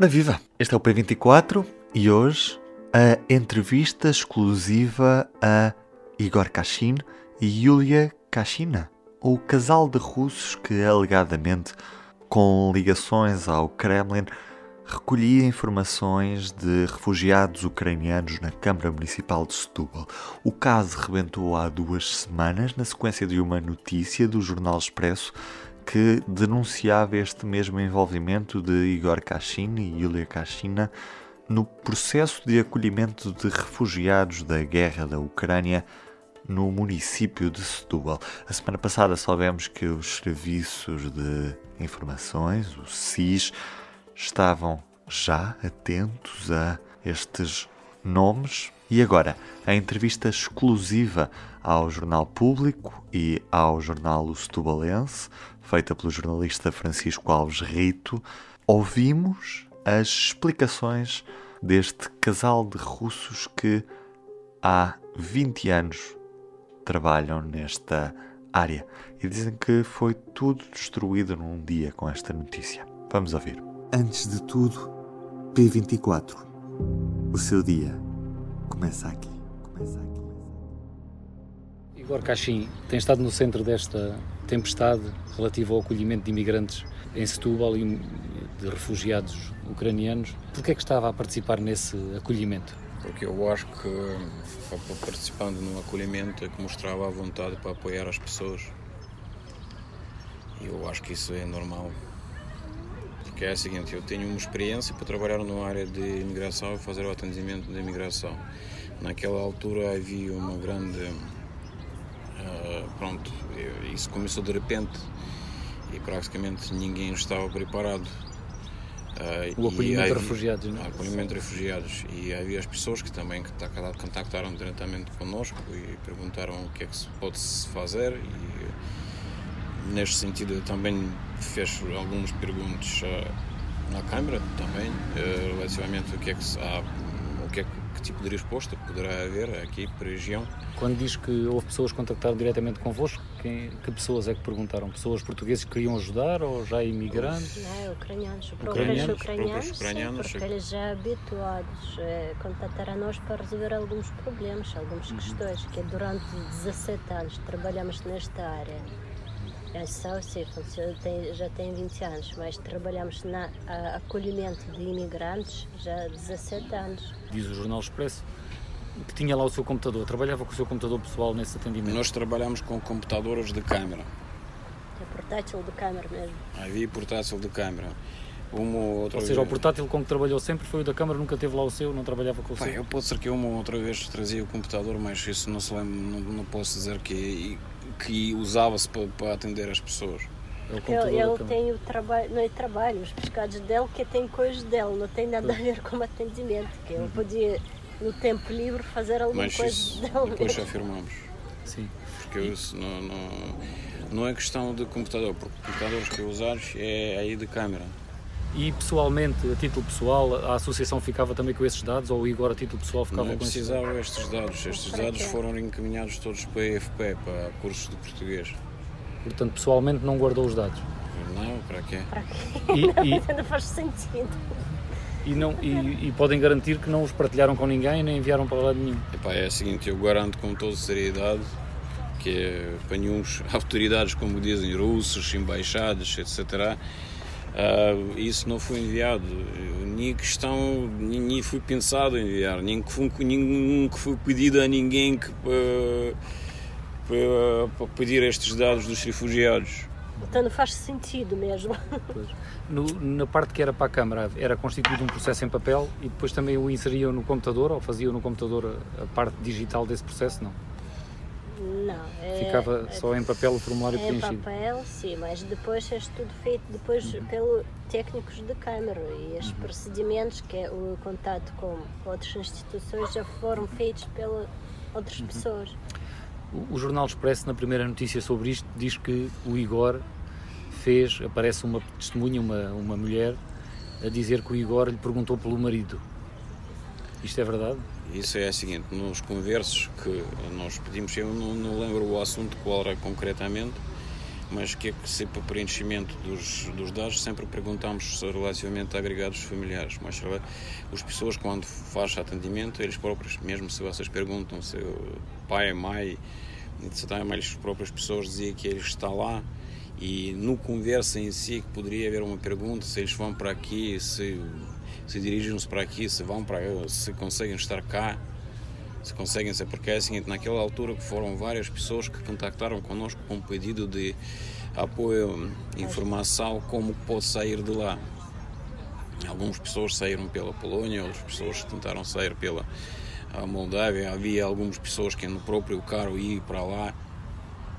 Ora viva! Este é o P24 e hoje a entrevista exclusiva a Igor Kashin e Yulia Kashina, o casal de russos que alegadamente, com ligações ao Kremlin, recolhia informações de refugiados ucranianos na Câmara Municipal de Setúbal. O caso rebentou há duas semanas, na sequência de uma notícia do Jornal Expresso que denunciava este mesmo envolvimento de Igor Kashin e Yulia Kashina no processo de acolhimento de refugiados da guerra da Ucrânia no município de Setúbal. A semana passada soubemos que os serviços de informações, o SIS, estavam já atentos a estes nomes. E agora, a entrevista exclusiva ao Jornal Público e ao Jornal Setubalense, feita pelo jornalista Francisco Alves Rito, ouvimos as explicações deste casal de russos que há 20 anos trabalham nesta área e dizem que foi tudo destruído num dia com esta notícia. Vamos ouvir. Antes de tudo, P24. O seu dia começa aqui. Começa aqui. Igor Cachim tem estado no centro desta tempestade relativa ao acolhimento de imigrantes em Setúbal e de refugiados ucranianos. Por que é que estava a participar nesse acolhimento? Porque eu acho que participando no acolhimento é que mostrava a vontade para apoiar as pessoas. E eu acho que isso é normal. Porque é o seguinte, eu tenho uma experiência para trabalhar numa área de imigração e fazer o atendimento de imigração. Naquela altura havia uma grande Uh, pronto, isso começou de repente e praticamente ninguém estava preparado. Uh, o acolhimento de refugiados, não é? O acolhimento de refugiados. E havia as pessoas que também contactaram diretamente connosco e perguntaram o que é que se pode -se fazer. E neste sentido eu também fiz algumas perguntas uh, na Câmara também, relativamente o que é que há, o que é tipo de resposta poderá haver aqui para a região. Quando diz que houve pessoas que contactaram diretamente convosco, quem, que pessoas é que perguntaram? Pessoas portuguesas que queriam ajudar ou já imigrantes? Não, ucranianos. Ucranianos, ucranianos, ucranianos sim, porque eles já habituados a contatar a nós para resolver alguns problemas, algumas uhum. questões, que durante 17 anos trabalhamos nesta área é só sim, já tem 20 anos, mas trabalhamos na acolhimento de imigrantes já há 17 anos. Diz o Jornal Expresso que tinha lá o seu computador, trabalhava com o seu computador pessoal nesse atendimento? Nós trabalhamos com computadores de câmara. É portátil de câmara mesmo? Havia portátil de câmara. Uma ou outra ou seja, vez... o portátil com que trabalhou sempre foi o da câmara, nunca teve lá o seu, não trabalhava com o Pai, seu? Eu pode ser que uma ou outra vez trazia o computador, mas isso não se lembra, não, não posso dizer que que usava-se para, para, atender as pessoas. É ele, ele tem o trabalho, não é trabalho, os pescados dele que tem coisas dele, não tem nada a ver com atendimento, que ele podia no tempo livre fazer alguma Mas coisa isso dele. Depois afirmamos. Sim. Porque isso não, não, não é questão de computador, porque computadores que eu usares é aí de câmera. E pessoalmente, a título pessoal, a associação ficava também com esses dados ou o Igor a título pessoal ficava não com esses dados? Não estes dados. Estes dados foram encaminhados todos para a EFP, para cursos de português. Portanto, pessoalmente não guardou os dados? Não, para quê? Para quê? E, e, não faz sentido. E, não, e, e, podem garantir que não os partilharam com ninguém nem enviaram para lado nenhum? Epá, é o seguinte, eu garanto com toda seriedade que é, para nenhum autoridades, como dizem, russos, embaixadas, etc., Uh, isso não foi enviado, nem questão, nem, foi pensado em enviar, nem que foi, nem que foi pedido a ninguém que, para, para, para pedir estes dados dos refugiados. Então não faz sentido mesmo. No, na parte que era para a Câmara, era constituído um processo em papel e depois também o inseriam no computador ou faziam no computador a, a parte digital desse processo, não? Não. É, Ficava só em papel o formulário é em preenchido. papel, sim, mas depois é tudo feito depois Uhum. pelo técnicos de câmara e os Uhum. procedimentos que é o contato com outras instituições já foram feitos pelas outras Uhum. pessoas. O, o Jornal Expresso, na primeira notícia sobre isto, diz que o Igor fez, aparece uma testemunha, uma, uma mulher, a dizer que o Igor lhe perguntou pelo marido. Isto é verdade? Isso é o seguinte, nos conversos que nós pedimos, eu não, não lembro o assunto qual era concretamente, mas que é que sempre preenchimento dos, dos dados sempre perguntamos relativamente a agregados familiares, mas as pessoas quando fazem atendimento, eles próprios, mesmo se vocês perguntam se pai, mãe, etc., as próprias pessoas diziam que ele está lá e no conversa em si que poderia haver uma pergunta se eles vão para aqui, se se dirigem-se para aqui, se vão para se conseguem estar cá, se conseguem ser, porque é seguinte, naquela altura que foram várias pessoas que contactaram connosco com um pedido de apoio, informação, como pode sair de lá. Algumas pessoas saíram pela Polónia, outras pessoas tentaram sair pela Moldávia, havia algumas pessoas que no próprio carro iam para lá.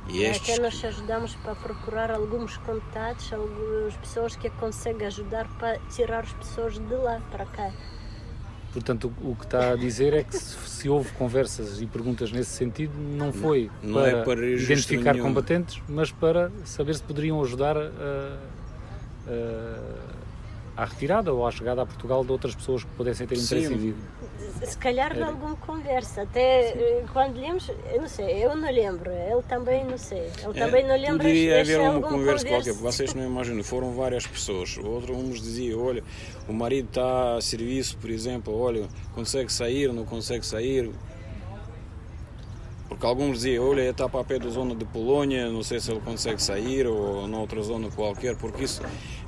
E estes... Até nós ajudamos para procurar alguns contatos, algumas pessoas que conseguem ajudar para tirar as pessoas de lá para cá. Portanto, o que está a dizer é que se, houve conversas e perguntas nesse sentido, não foi não para, é para identificar combatentes, mas para saber se poderiam ajudar a, a, à retirada ou à chegada a Portugal de outras pessoas que pudessem ter interesse Sim. em vir. Se calhar de alguma conversa, até Sim. quando lemos, eu não sei, eu não lembro, ele também não sei, ele é, também não lembra. Poderia haver uma conversa, conversa qualquer, vocês não imaginam, foram várias pessoas, outros uns diziam, olha, o marido está a serviço, por exemplo, olha, consegue sair, não consegue sair, porque alguns diziam, olha, está para pé da zona de Polónia, não sei se ele consegue sair ou noutra zona qualquer, porque isso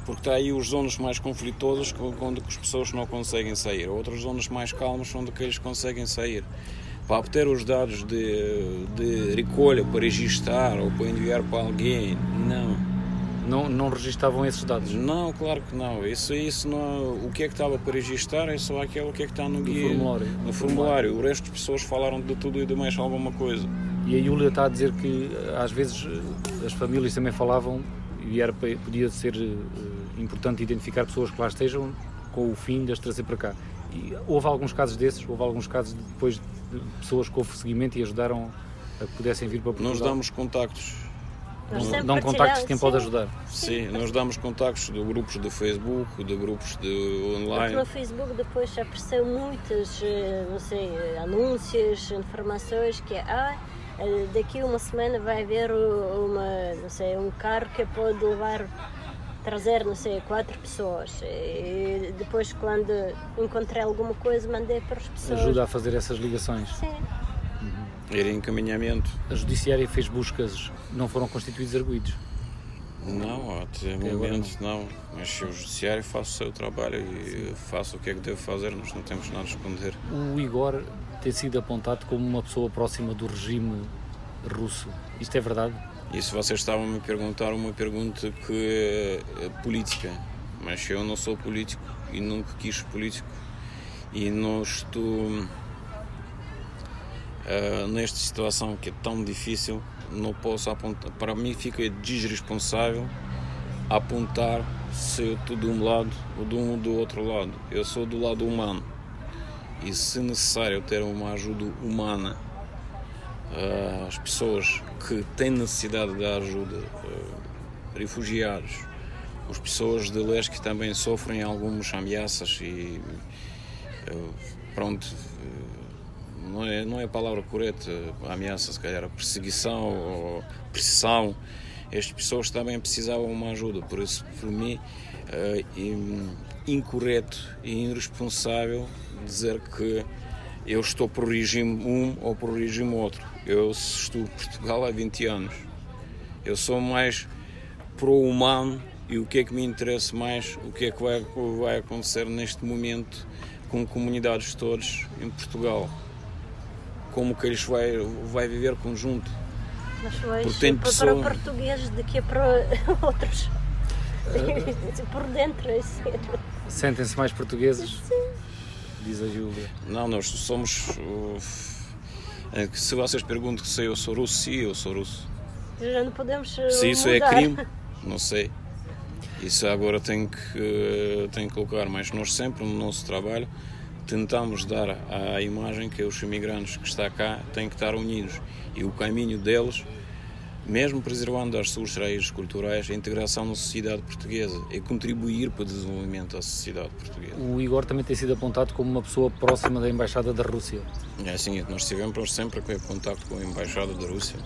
porque está aí os zonas mais conflitosas onde as pessoas não conseguem sair, outras zonas mais calmas onde eles conseguem sair. Para obter os dados de, de recolha para registrar ou para enviar para alguém, não. Não, não registavam esses dados? Não, claro que não. Isso, isso não. O que é que estava para registrar é só aquilo que é que está no guia. formulário. No formulário. O resto das pessoas falaram de tudo e de mais alguma coisa. E a Júlia está a dizer que às vezes as famílias também falavam e era, podia ser uh, importante identificar pessoas que lá estejam com o fim de as trazer para cá. E houve alguns casos desses, houve alguns casos de, depois de pessoas que houve seguimento e ajudaram a que pudessem vir para Portugal. Nós damos contactos. Dão contactos de quem pode ajudar. Sim, nós damos contactos de grupos de Facebook, de grupos de online. no Facebook depois apareceu muitas, eh, não sei, anúncios, informações que ah, eh, daqui uma semana vai haver uma, não sei, um carro que pode levar, trazer, não sei, quatro pessoas. E depois quando encontrei alguma coisa mandei para as pessoas. Ajuda a fazer essas ligações. Sim. Ir em encaminhamento. A Judiciária fez buscas, não foram constituídos arguídos. Não, até momento não. Mas se o judiciário faz o seu trabalho e faça o que é que deve fazer, nós não temos nada a esconder. O Igor tem sido apontado como uma pessoa próxima do regime russo. Isto é verdade? E se vocês estavam a me perguntar uma pergunta que é política, mas eu não sou político e nunca quis político e não estou ah, nesta situação que é tão difícil, não posso apontar. Para mim fica desresponsável apontar se eu estou de um lado ou de um do outro lado. Eu sou do lado humano e se necessário ter uma ajuda humana ah, as pessoas que têm necessidade de ajuda, ah, refugiados, as pessoas de leste que também sofrem algumas ameaças e pronto, não é, não é a palavra correta, ameaça se calhar, perseguição ou pressão, estas pessoas também precisavam de uma ajuda, por isso, por mim, in- incorreto e irresponsável dizer que eu estou para o regime um ou para o regime outro. Eu estou em Portugal há 20 anos. Eu sou mais pro-humano e o que é que me interessa mais, o que é que vai, vai acontecer neste momento com comunidades todas em Portugal. Como que eles vai, vai viver conjunto. Mas Porque tem para, pessoa- para portugueses do que para outros. Por dentro, assim. Sentem-se mais portugueses? Diz a Júlia. Não, nós somos. uh, É se vocês perguntam se eu sou russo, sim, eu sou russo. Já não podemos eh, Se isso é mudar. crime, não sei. Isso agora tem que, eh, tem que colocar, mas nós sempre no nosso trabalho tentamos dar a imagem que os imigrantes que estão cá têm que estar unidos e o caminho deles, mesmo preservando as suas raízes culturais, a integração na sociedade portuguesa e contribuir para o desenvolvimento da sociedade portuguesa. O Igor também tem sido apontado como uma pessoa próxima da Embaixada da Rússia. É assim, nós tivemos sempre com contacto com a Embaixada da Rússia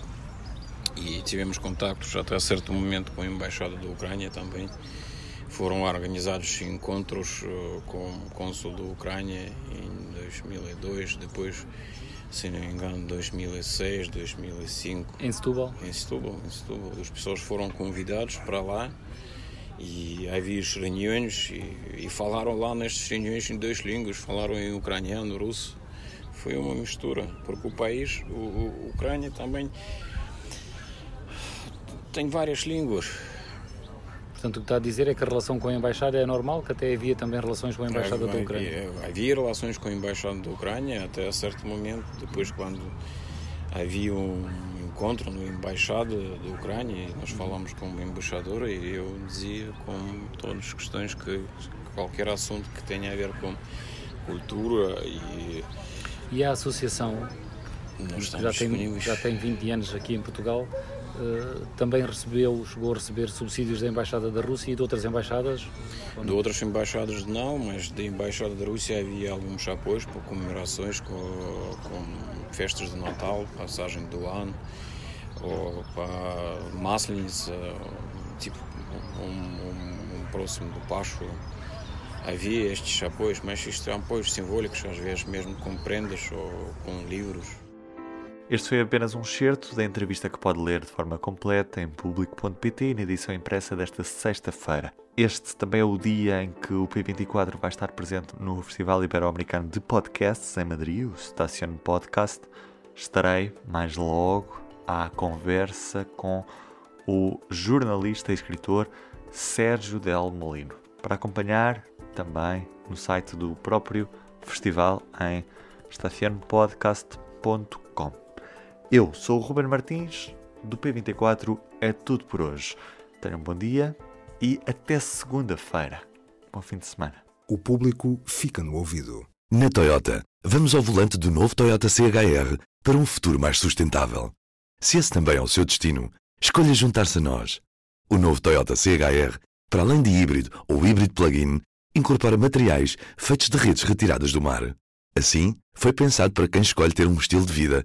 e tivemos contactos até certo momento com a Embaixada da Ucrânia também. Foram organizados encontros eh, com o cônsul da Ucrânia em 2002, depois, se não me engano, 2006, 2005 Em Setúbal, em Setúbal, em Setúbal. As pessoas foram convidados para lá e havia as reuniões e, e falaram lá nestas reuniões em duas línguas, falaram em ucraniano, russo. Foi uma mistura, porque o país, o, o- a Ucrânia também tem várias línguas. Portanto, o que está a dizer é que a relação com a Embaixada é normal, que até havia também relações com a Embaixada da Ucrânia. Havia, havia relações com a Embaixada da Ucrânia até a certo momento, depois quando havia um encontro na Embaixada da Ucrânia e nós falamos com o embaixador e eu dizia com todas as questões que qualquer assunto que tenha a ver com cultura e E a associação, já tem, já tem 20 anos aqui em Portugal, também recebeu, chegou a receber subsídios da Embaixada da Rússia e de outras embaixadas? De outras embaixadas não, mas da Embaixada da Rússia havia alguns apoios para comemorações com, com festas de Natal, passagem do ano, ou para Masleniца, tipo um, um, um próximo do Páscoa. Havia estes apoios, mas isto são apoios simbólicos, às vezes mesmo com prendas ou com livros. Este foi apenas um excerto da entrevista que pode ler de forma completa em público.pt e na edição impressa desta sexta-feira. Este também é o dia em que o P24 vai estar presente no Festival Ibero-Americano de Podcasts em Madrid, o Station Podcast. Estarei mais logo à conversa com o jornalista e escritor Sérgio Del Molino. Para acompanhar também no site do próprio festival em estacionpodcast.com. Eu sou o Ruben Martins, do P24 é tudo por hoje. Tenham um bom dia e até segunda-feira. Bom fim de semana. O público fica no ouvido. Na Toyota, vamos ao volante do novo Toyota CHR para um futuro mais sustentável. Se esse também é o seu destino, escolha juntar-se a nós. O novo Toyota CHR, para além de híbrido ou híbrido plug-in, incorpora materiais feitos de redes retiradas do mar. Assim, foi pensado para quem escolhe ter um estilo de vida